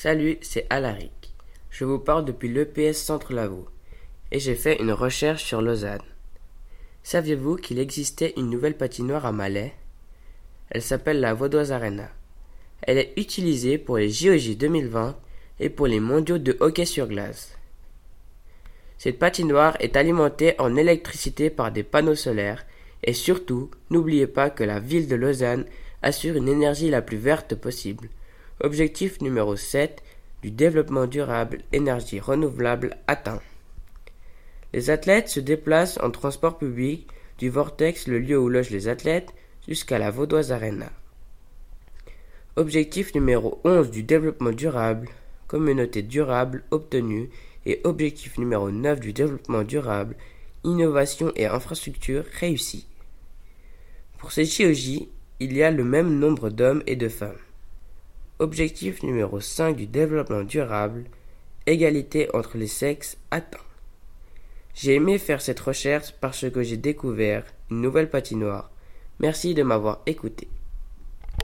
Salut, c'est Alaric. Je vous parle depuis l'EPS Centre Lavaux et j'ai fait une recherche sur Lausanne. Saviez-vous qu'il existait une nouvelle patinoire à Malais? Elle s'appelle la Vaudoise Arena. Elle est utilisée pour les JOJ 2020 et pour les mondiaux de hockey sur glace. Cette patinoire est alimentée en électricité par des panneaux solaires et surtout, n'oubliez pas que la ville de Lausanne assure une énergie la plus verte possible. Objectif numéro 7 du développement durable énergie renouvelable atteint. Les athlètes se déplacent en transport public du Vortex, le lieu où logent les athlètes, jusqu'à la Vaudoise Arena. Objectif numéro 11 du développement durable, communauté durable obtenue, et objectif numéro 9 du développement durable, innovation et infrastructure réussie. Pour ces JOJ, il y a le même nombre d'hommes et de femmes. Objectif numéro 5 du développement durable, égalité entre les sexes atteint. J'ai aimé faire cette recherche parce que j'ai découvert une nouvelle patinoire. Merci de m'avoir écouté.